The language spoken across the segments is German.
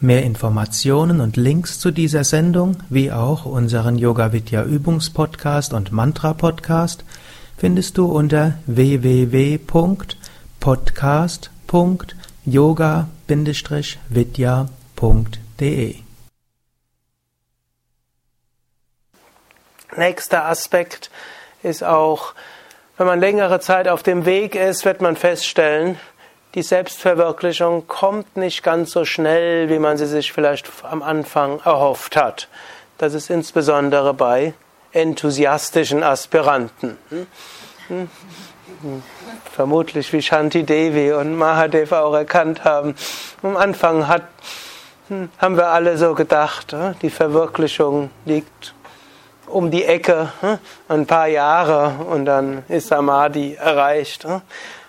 Mehr Informationen und Links zu dieser Sendung, wie auch unseren Yoga Vidya Übungspodcast und Mantra Podcast findest du unter www.podcast.yoga-vidya.de. Nächster Aspekt ist auch, wenn man längere Zeit auf dem Weg ist, wird man feststellen, die Selbstverwirklichung kommt nicht ganz so schnell, wie man sie sich vielleicht am Anfang erhofft hat. Das ist insbesondere bei enthusiastischen Aspiranten. Hm? Hm? Vermutlich wie Shanti Devi und Mahadev auch erkannt haben. Am Anfang hat, hm, haben wir alle so gedacht, die Verwirklichung liegt um die Ecke, ein paar Jahre und dann ist Samadhi erreicht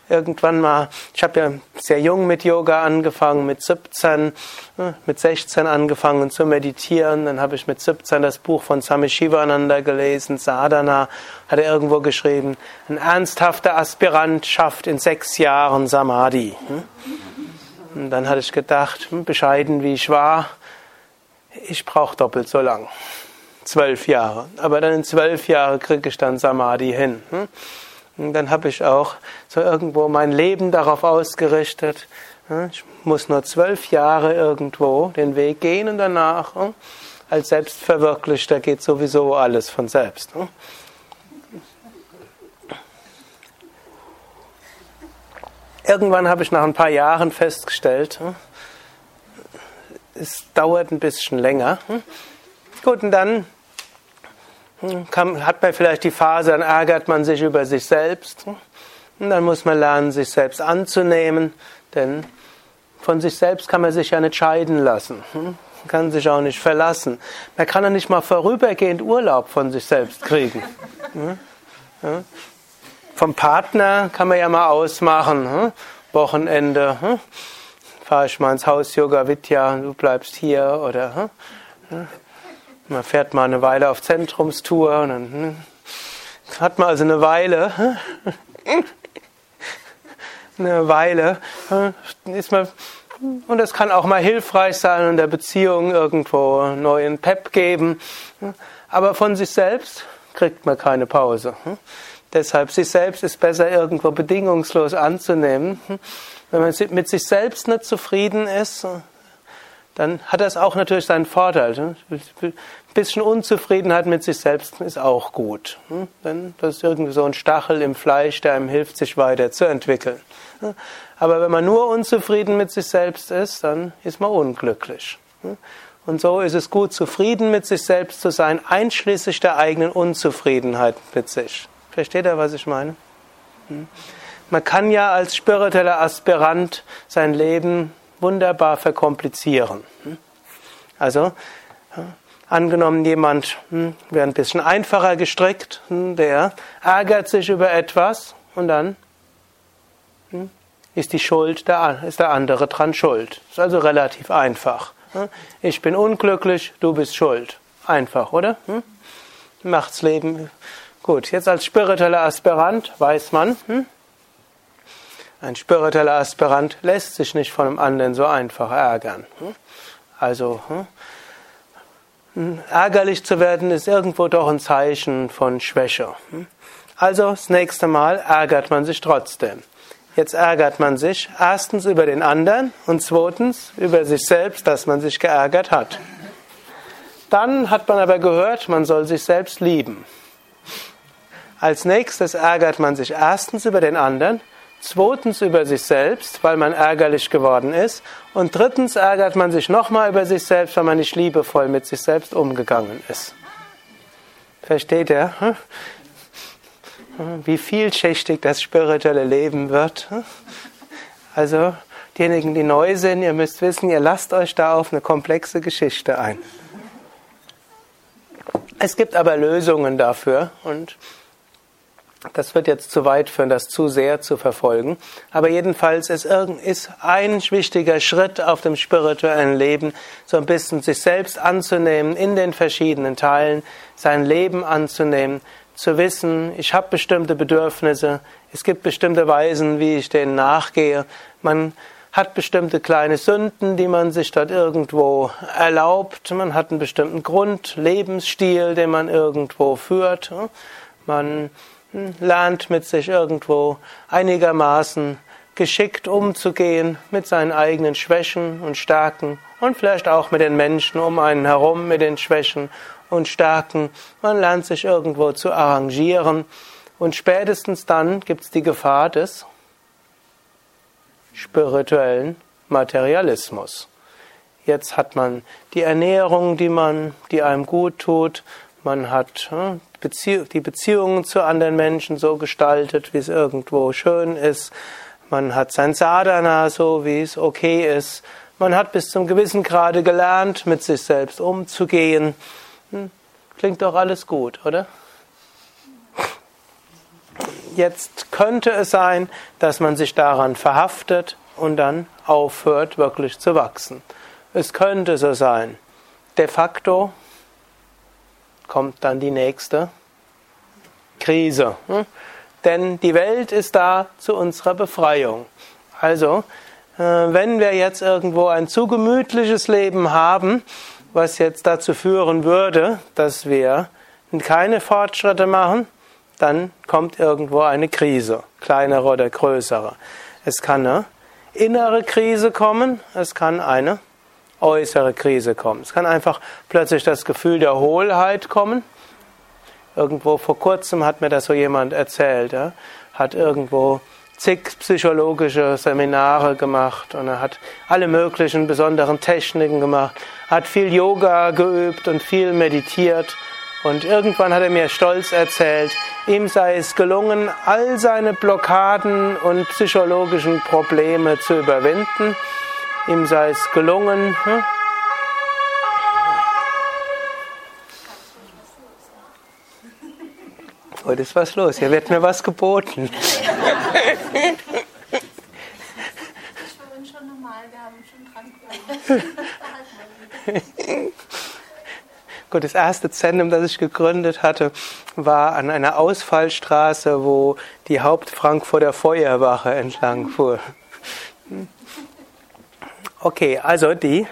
irgendwann mal, ich habe ja sehr jung mit Yoga angefangen, mit 17, äh, mit 16 angefangen zu meditieren. Dann habe ich mit 17 das Buch von Swami Shivananda gelesen, Sadhana, hat er irgendwo geschrieben. Ein ernsthafter Aspirant schafft in sechs Jahren Samadhi. Hm? Und dann hatte ich gedacht, hm, bescheiden wie ich war, ich brauche doppelt so lang. Zwölf Jahre. Aber dann in zwölf Jahren kriege ich dann Samadhi hin. Hm? Dann habe ich auch so irgendwo mein Leben darauf ausgerichtet. Ich muss nur zwölf Jahre irgendwo den Weg gehen und danach als Selbstverwirklichter geht sowieso alles von selbst. Irgendwann habe ich nach ein paar Jahren festgestellt, es dauert ein bisschen länger. Gut, und dann hat man vielleicht die Phase, dann ärgert man sich über sich selbst. Und dann muss man lernen, sich selbst anzunehmen, denn von sich selbst kann man sich ja nicht scheiden lassen. Man kann sich auch nicht verlassen. Man kann ja nicht mal vorübergehend Urlaub von sich selbst kriegen. Vom Partner kann man ja mal ausmachen. Wochenende fahre ich mal ins Haus Yoga Vidya, du bleibst hier oder man fährt mal eine Weile auf Zentrumstour und dann hm, hat man also eine Weile, hm, eine Weile, hm, ist man, und das kann auch mal hilfreich sein und der Beziehung irgendwo neuen Pep geben. Aber von sich selbst kriegt man keine Pause. Deshalb sich selbst ist besser irgendwo bedingungslos anzunehmen. Wenn man mit sich selbst nicht zufrieden ist, dann hat das auch natürlich seinen Vorteil. Ein bisschen Unzufriedenheit mit sich selbst ist auch gut. Hm? Denn das ist irgendwie so ein Stachel im Fleisch, der einem hilft, sich weiterzuentwickeln. Aber wenn man nur unzufrieden mit sich selbst ist, dann ist man unglücklich. Hm? Und so ist es gut, zufrieden mit sich selbst zu sein, einschließlich der eigenen Unzufriedenheit mit sich. Versteht ihr, was ich meine? Hm? Man kann ja als spiritueller Aspirant sein Leben wunderbar verkomplizieren. Also, angenommen, jemand hm, wäre ein bisschen einfacher gestrickt, hm, der ärgert sich über etwas und dann hm, ist die Schuld, der, ist der andere dran schuld. Ist also relativ einfach. Ich bin unglücklich, du bist schuld. Einfach, oder? Macht's Leben gut. Jetzt als spiritueller Aspirant weiß man, ein spiritueller Aspirant lässt sich nicht von einem anderen so einfach ärgern. Also, ärgerlich zu werden ist irgendwo doch ein Zeichen von Schwäche. Also, das nächste Mal ärgert man sich trotzdem. Jetzt ärgert man sich erstens über den anderen und zweitens über sich selbst, dass man sich geärgert hat. Dann hat man aber gehört, man soll sich selbst lieben. Als nächstes ärgert man sich erstens über den anderen Zweitens über sich selbst, weil man ärgerlich geworden ist. Und drittens ärgert man sich nochmal über sich selbst, weil man nicht liebevoll mit sich selbst umgegangen ist. Versteht ihr? Hm? Wie vielschichtig das spirituelle Leben wird. Also Diejenigen, die neu sind, ihr müsst wissen, ihr lasst euch da auf eine komplexe Geschichte ein. Es gibt aber Lösungen dafür und das wird jetzt zu weit führen, das zu sehr zu verfolgen. Aber jedenfalls ist, ist ein wichtiger Schritt auf dem spirituellen Leben, so ein bisschen sich selbst anzunehmen in den verschiedenen Teilen, sein Leben anzunehmen, zu wissen, ich habe bestimmte Bedürfnisse, es gibt bestimmte Weisen, wie ich denen nachgehe. Man hat bestimmte kleine Sünden, die man sich dort irgendwo erlaubt. Man hat einen bestimmten Grund, Lebensstil, den man irgendwo führt. Man lernt mit sich irgendwo einigermaßen geschickt umzugehen mit seinen eigenen Schwächen und Stärken und vielleicht auch mit den Menschen um einen herum, mit den Schwächen und Stärken. Man lernt sich irgendwo zu arrangieren und spätestens dann gibt es die Gefahr des spirituellen Materialismus. Jetzt hat man die Ernährung, die man, die einem gut tut. Man hat hm, die Beziehungen zu anderen Menschen so gestaltet, wie es irgendwo schön ist. Man hat sein Sadhana so, wie es okay ist. Man hat bis zum gewissen Grade gelernt, mit sich selbst umzugehen. Hm, klingt doch alles gut, oder? Jetzt könnte es sein, dass man sich daran verhaftet und dann aufhört, wirklich zu wachsen. Es könnte so sein. De facto kommt dann die nächste Krise. Hm? Denn die Welt ist da zu unserer Befreiung. Also, äh, wenn wir jetzt irgendwo ein zu gemütliches Leben haben, was jetzt dazu führen würde, dass wir keine Fortschritte machen, dann kommt irgendwo eine Krise, kleinere oder größere. Es kann eine innere Krise kommen, es kann eine äußere Krise kommen. Es kann einfach plötzlich das Gefühl der Hohlheit kommen. Irgendwo vor kurzem hat mir das so jemand erzählt, ja? hat irgendwo zig psychologische Seminare gemacht und er hat alle möglichen besonderen Techniken gemacht, hat viel Yoga geübt und viel meditiert und irgendwann hat er mir stolz erzählt, ihm sei es gelungen, all seine Blockaden und psychologischen Probleme zu überwinden. Ihm sei es gelungen, hm? Heute ist was los, hier wird mir was geboten. Gut, das erste Zentrum, das ich gegründet hatte, war an einer Ausfallstraße, wo die Hauptfrankfurter Feuerwache entlang fuhr. Okay, also die.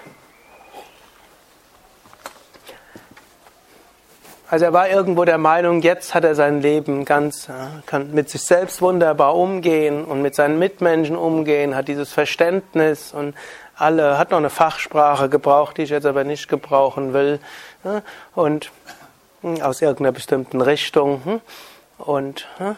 Also er war irgendwo der Meinung, jetzt hat er sein Leben ganz, kann mit sich selbst wunderbar umgehen und mit seinen Mitmenschen umgehen, hat dieses Verständnis und alle, hat noch eine Fachsprache gebraucht, die ich jetzt aber nicht gebrauchen will. Ne? Und hm, aus irgendeiner bestimmten Richtung. Hm? Und hm?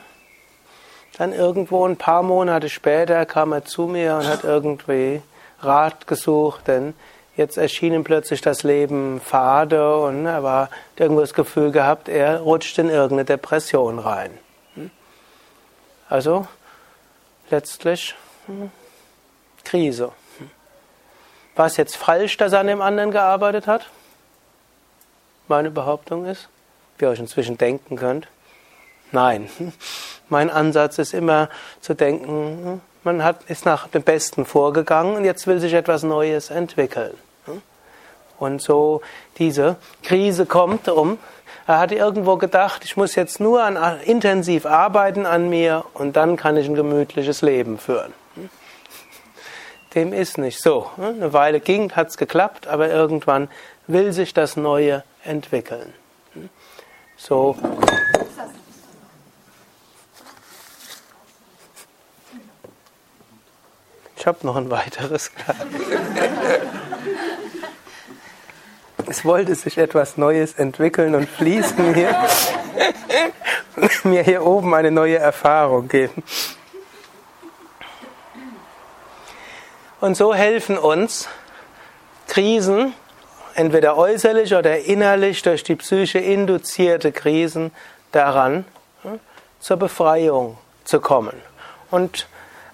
dann irgendwo ein paar Monate später kam er zu mir und hat irgendwie Rat gesucht, denn jetzt erschien ihm plötzlich das Leben fade und er war irgendwo das Gefühl gehabt, er rutscht in irgendeine Depression rein. Also letztlich Krise. War es jetzt falsch, dass er an dem anderen gearbeitet hat? Meine Behauptung ist, wie ihr euch inzwischen denken könnt. Nein. Mein Ansatz ist immer zu denken, man hat, ist nach dem Besten vorgegangen und jetzt will sich etwas Neues entwickeln. Und so diese Krise kommt um. Er hatte irgendwo gedacht, ich muss jetzt nur an, intensiv arbeiten an mir und dann kann ich ein gemütliches Leben führen. Dem ist nicht so. Eine Weile ging, hat es geklappt, aber irgendwann will sich das Neue entwickeln. So. Ich habe noch ein weiteres. es wollte sich etwas Neues entwickeln und fließen hier. mir hier oben eine neue Erfahrung geben. Und so helfen uns Krisen, entweder äußerlich oder innerlich durch die Psyche induzierte Krisen, daran zur Befreiung zu kommen. Und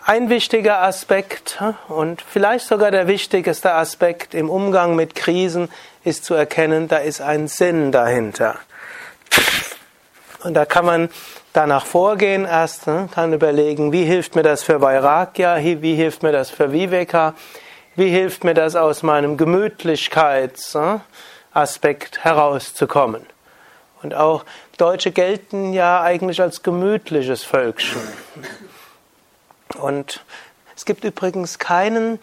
ein wichtiger Aspekt und vielleicht sogar der wichtigste Aspekt im Umgang mit Krisen ist zu erkennen, da ist ein Sinn dahinter. Und da kann man danach vorgehen erst, kann überlegen, wie hilft mir das für Vairagya, wie hilft mir das für Viveka, wie hilft mir das aus meinem Gemütlichkeitsaspekt herauszukommen. Und auch Deutsche gelten ja eigentlich als gemütliches Völkchen. Und es gibt übrigens keinen,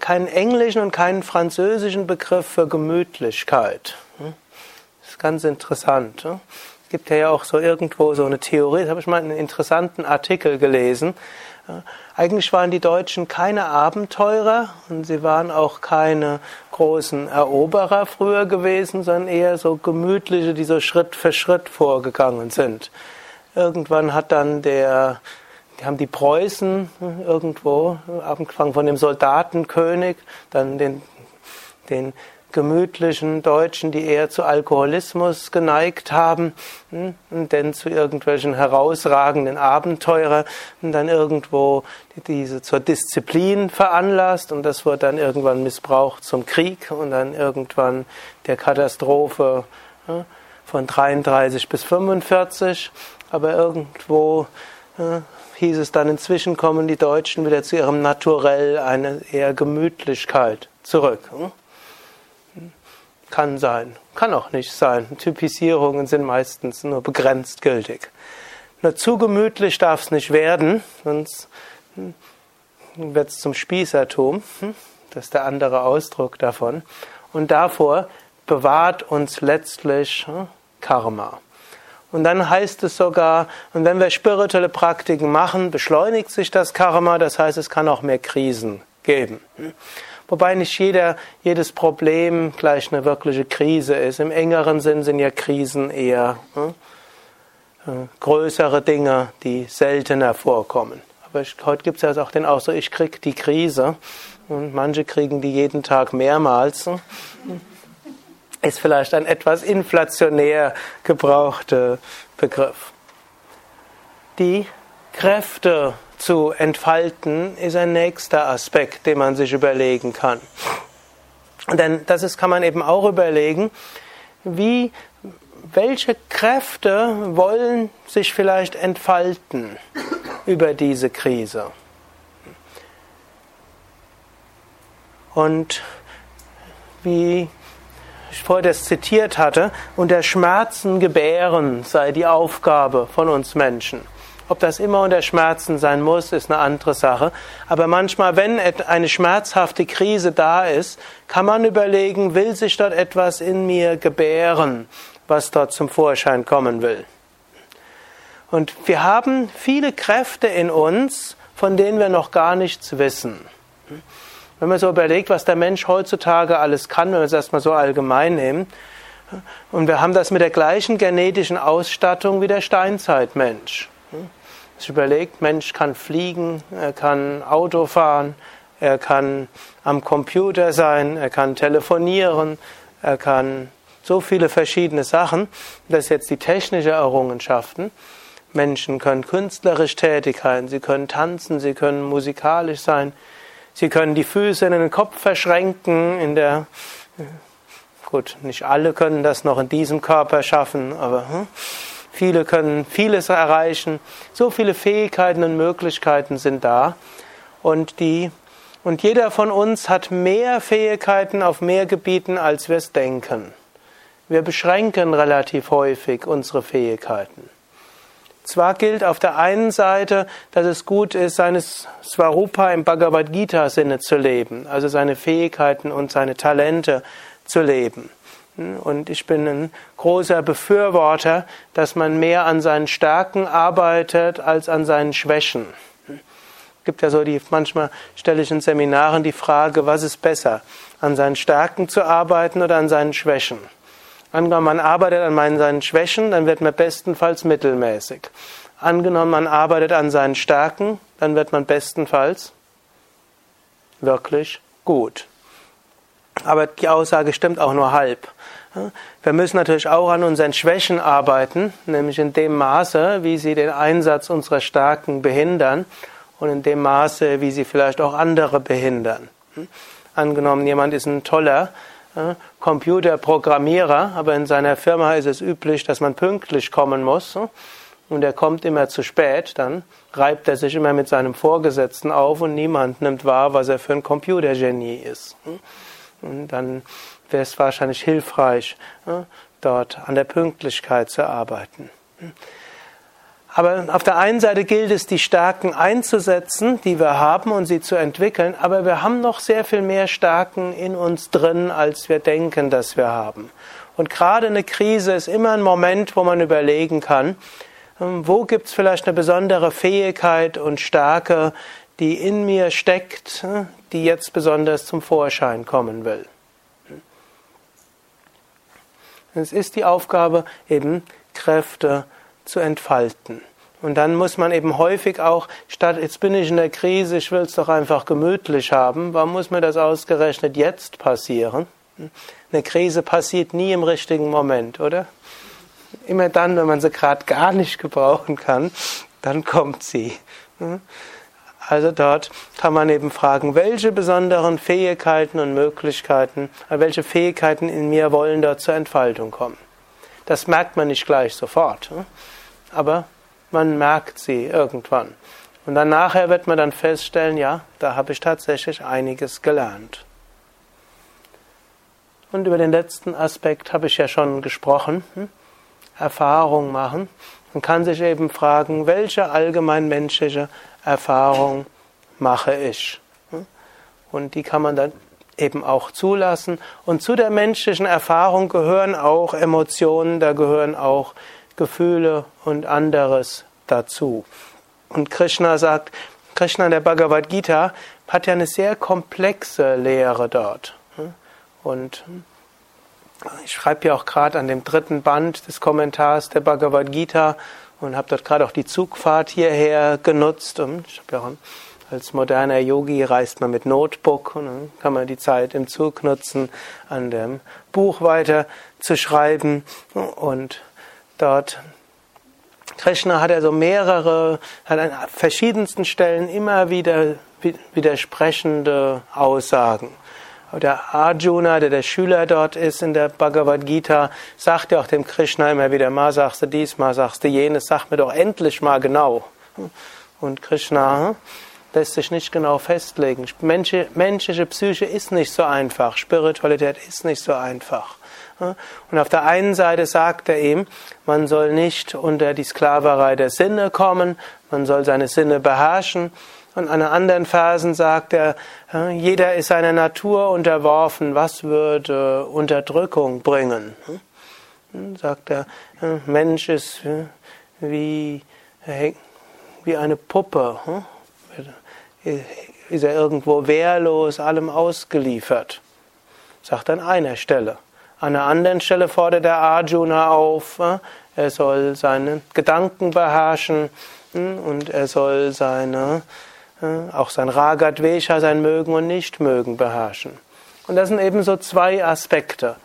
keinen englischen und keinen französischen Begriff für Gemütlichkeit. Das ist ganz interessant gibt ja auch so irgendwo so eine Theorie, da habe ich mal einen interessanten Artikel gelesen. Eigentlich waren die Deutschen keine Abenteurer und sie waren auch keine großen Eroberer früher gewesen, sondern eher so gemütliche, die so Schritt für Schritt vorgegangen sind. Irgendwann hat dann der, haben die Preußen irgendwo, angefangen von dem Soldatenkönig, dann den, den gemütlichen Deutschen, die eher zu Alkoholismus geneigt haben, hm, dann zu irgendwelchen herausragenden Abenteurer und dann irgendwo diese zur Disziplin veranlasst und das wird dann irgendwann missbraucht zum Krieg und dann irgendwann der Katastrophe von 33 bis 45, aber irgendwo hieß es dann inzwischen kommen die Deutschen wieder zu ihrem Naturell, eine eher Gemütlichkeit zurück. Hm. Kann sein, kann auch nicht sein. Typisierungen sind meistens nur begrenzt gültig. Nur zu gemütlich darf es nicht werden, sonst hm, wird es zum Spießertum. Hm, das ist der andere Ausdruck davon. Und davor bewahrt uns letztlich Karma. Und dann heißt es sogar, und wenn wir spirituelle Praktiken machen, beschleunigt sich das Karma, das heißt, es kann auch mehr Krisen geben. Wobei nicht jeder, jedes Problem gleich eine wirkliche Krise ist. Im engeren Sinn sind ja Krisen eher hm, größere Dinge, die seltener vorkommen. Aber ich, heute gibt es ja auch den Ausdruck, ich krieg die Krise. Und manche kriegen die jeden Tag mehrmals. Hm. Ist vielleicht ein etwas inflationär gebrauchter Begriff. Die Kräfte zu entfalten, ist ein nächster Aspekt, den man sich überlegen kann. Denn das ist, kann man eben auch überlegen, wie, welche Kräfte wollen sich vielleicht entfalten über diese Krise. Und wie ich vorher das zitiert hatte, unter Schmerzen gebären sei die Aufgabe von uns Menschen. Ob das immer unter Schmerzen sein muss, ist eine andere Sache. Aber manchmal, wenn eine schmerzhafte Krise da ist, kann man überlegen, will sich dort etwas in mir gebären, was dort zum Vorschein kommen will. Und wir haben viele Kräfte in uns, von denen wir noch gar nichts wissen. Wenn man so überlegt, was der Mensch heutzutage alles kann, wenn wir es erstmal so allgemein nehmen, und wir haben das mit der gleichen genetischen Ausstattung wie der Steinzeitmensch sich überlegt, Mensch kann fliegen, er kann Auto fahren, er kann am Computer sein, er kann telefonieren, er kann so viele verschiedene Sachen. Das sind jetzt die technischen Errungenschaften. Menschen können künstlerisch tätig sein, sie können tanzen, sie können musikalisch sein, sie können die Füße in den Kopf verschränken, in der gut, nicht alle können das noch in diesem Körper schaffen, aber hm, Viele können vieles erreichen. So viele Fähigkeiten und Möglichkeiten sind da. Und die, und jeder von uns hat mehr Fähigkeiten auf mehr Gebieten, als wir es denken. Wir beschränken relativ häufig unsere Fähigkeiten. Zwar gilt auf der einen Seite, dass es gut ist, seines Svarupa im Bhagavad Gita Sinne zu leben, also seine Fähigkeiten und seine Talente zu leben. Und ich bin ein großer Befürworter, dass man mehr an seinen Stärken arbeitet als an seinen Schwächen. Es gibt ja so die, manchmal stelle ich in Seminaren die Frage, was ist besser? An seinen Stärken zu arbeiten oder an seinen Schwächen? Angenommen, man arbeitet an seinen Schwächen, dann wird man bestenfalls mittelmäßig. Angenommen, man arbeitet an seinen Stärken, dann wird man bestenfalls wirklich gut. Aber die Aussage stimmt auch nur halb. Wir müssen natürlich auch an unseren Schwächen arbeiten, nämlich in dem Maße, wie sie den Einsatz unserer Stärken behindern. und in dem Maße, wie sie vielleicht auch andere behindern. Angenommen, jemand ist ein toller Computerprogrammierer, aber in seiner Firma ist es üblich, dass man pünktlich kommen muss hm? und er kommt immer zu spät, dann reibt er sich immer mit seinem Vorgesetzten auf und niemand nimmt wahr, was er für ein Computergenie ist. Hm? Und dann wäre es wahrscheinlich hilfreich, dort an der Pünktlichkeit zu arbeiten. Aber auf der einen Seite gilt es, die Stärken einzusetzen, die wir haben und sie zu entwickeln, aber wir haben noch sehr viel mehr Stärken in uns drin, als wir denken, dass wir haben. Und gerade eine Krise ist immer ein Moment, wo man überlegen kann, ähm, wo gibt es vielleicht eine besondere Fähigkeit und Stärke, die in mir steckt, äh, die jetzt besonders zum Vorschein kommen will. Es ist die Aufgabe, eben Kräfte zu entfalten. Und dann muss man eben häufig auch, statt jetzt bin ich in der Krise, ich will es doch einfach gemütlich haben, warum muss mir das ausgerechnet jetzt passieren? Eine Krise passiert nie im richtigen Moment, oder? Immer dann, wenn man sie gerade gar nicht gebrauchen kann, dann kommt sie. Also dort kann man eben fragen, welche besonderen Fähigkeiten und Möglichkeiten, äh, welche Fähigkeiten in mir wollen dort zur Entfaltung kommen. Das merkt man nicht gleich sofort, hm? aber man merkt sie irgendwann. Und dann nachher wird man dann feststellen, ja, da habe ich tatsächlich einiges gelernt. Und über den letzten Aspekt habe ich ja schon gesprochen. Hm? Erfahrung machen. Man kann sich eben fragen, welche allgemeinmenschliche Erfahrung mache ich. Und die kann man dann eben auch zulassen. Und zu der menschlichen Erfahrung gehören auch Emotionen, da gehören auch Gefühle und anderes dazu. Und Krishna sagt, Krishna in der Bhagavad Gita hat ja eine sehr komplexe Lehre dort. Und ich schreibe ja auch gerade an dem dritten Band des Kommentars der Bhagavad Gita und habe dort gerade auch die Zugfahrt hierher genutzt. Und ich habe ja auch als moderner Yogi reist man mit Notebook und dann kann man die Zeit im Zug nutzen, an dem Buch weiter zu schreiben. Und dort Krishna hat also mehrere, hat an verschiedensten Stellen immer wieder widersprechende Aussagen. Der Arjuna, der der Schüler dort ist in der Bhagavad Gita, sagt ja auch dem Krishna immer wieder, mal sagst du dies, mal sagst du jenes, sag mir doch endlich mal genau. Und Krishna hm, lässt sich nicht genau festlegen. Menschliche Psyche ist nicht so einfach, Spiritualität ist nicht so einfach. Und auf der einen Seite sagt er ihm, man soll nicht unter die Sklaverei der Sinne kommen, man soll seine Sinne beherrschen. Und an anderen Versen sagt er, jeder ist seiner Natur unterworfen, was würde Unterdrückung bringen? Sagt er, Mensch ist wie, wie eine Puppe? Ist er irgendwo wehrlos, allem ausgeliefert. Sagt an einer Stelle. An einer anderen Stelle fordert er Arjuna auf, er soll seine Gedanken beherrschen hm? und er soll seine auch sein Ragadvesha, sein Mögen und Nichtmögen beherrschen. Und das sind eben so zwei Aspekte.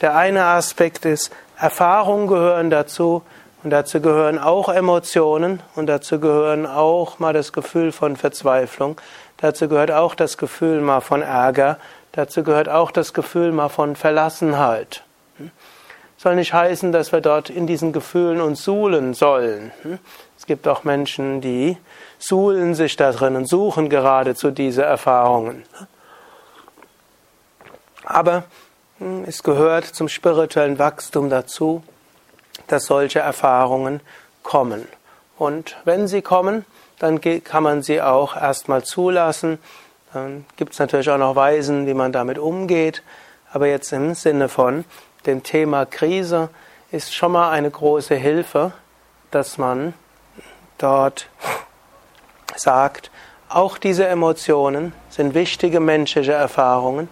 Der eine Aspekt ist, Erfahrungen gehören dazu und dazu gehören auch Emotionen und dazu gehören auch mal das Gefühl von Verzweiflung, dazu gehört auch das Gefühl mal von Ärger, dazu gehört auch das Gefühl mal von Verlassenheit. Soll nicht heißen, dass wir dort in diesen Gefühlen uns suhlen sollen. Es gibt auch Menschen, die suhlen sich da drin und suchen geradezu diese Erfahrungen. Aber hm, es gehört zum spirituellen Wachstum dazu, dass solche Erfahrungen kommen. Und wenn sie kommen, dann kann man sie auch erstmal zulassen. Dann gibt es natürlich auch noch Weisen, wie man damit umgeht. Aber jetzt im Sinne von dem Thema Krise ist schon mal eine große Hilfe, dass man dort sagt, auch diese Emotionen sind wichtige menschliche Erfahrungen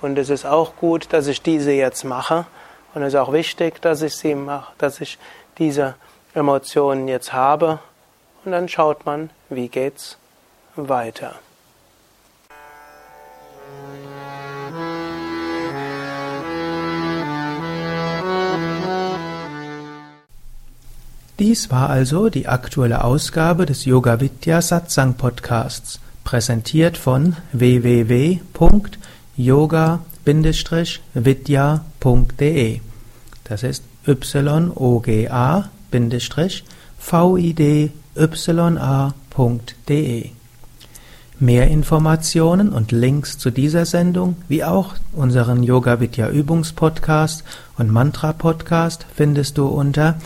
und es ist auch gut, dass ich diese jetzt mache und es ist auch wichtig, dass ich sie mache, dass ich diese Emotionen jetzt habe und dann schaut man, wie geht's weiter. Dies war also die aktuelle Ausgabe des Yoga Vidya Satsang Podcasts, präsentiert von www.yoga-vidya.de. Das ist yoga-vidya.de. Mehr Informationen und Links zu dieser Sendung, wie auch unseren Yoga Vidya Übungspodcast und Mantra Podcast findest du unter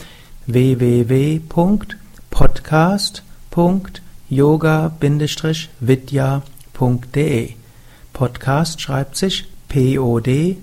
www.podcast.yoga-vidya.de. Podcast schreibt sich P-O-D-C-A-S-T.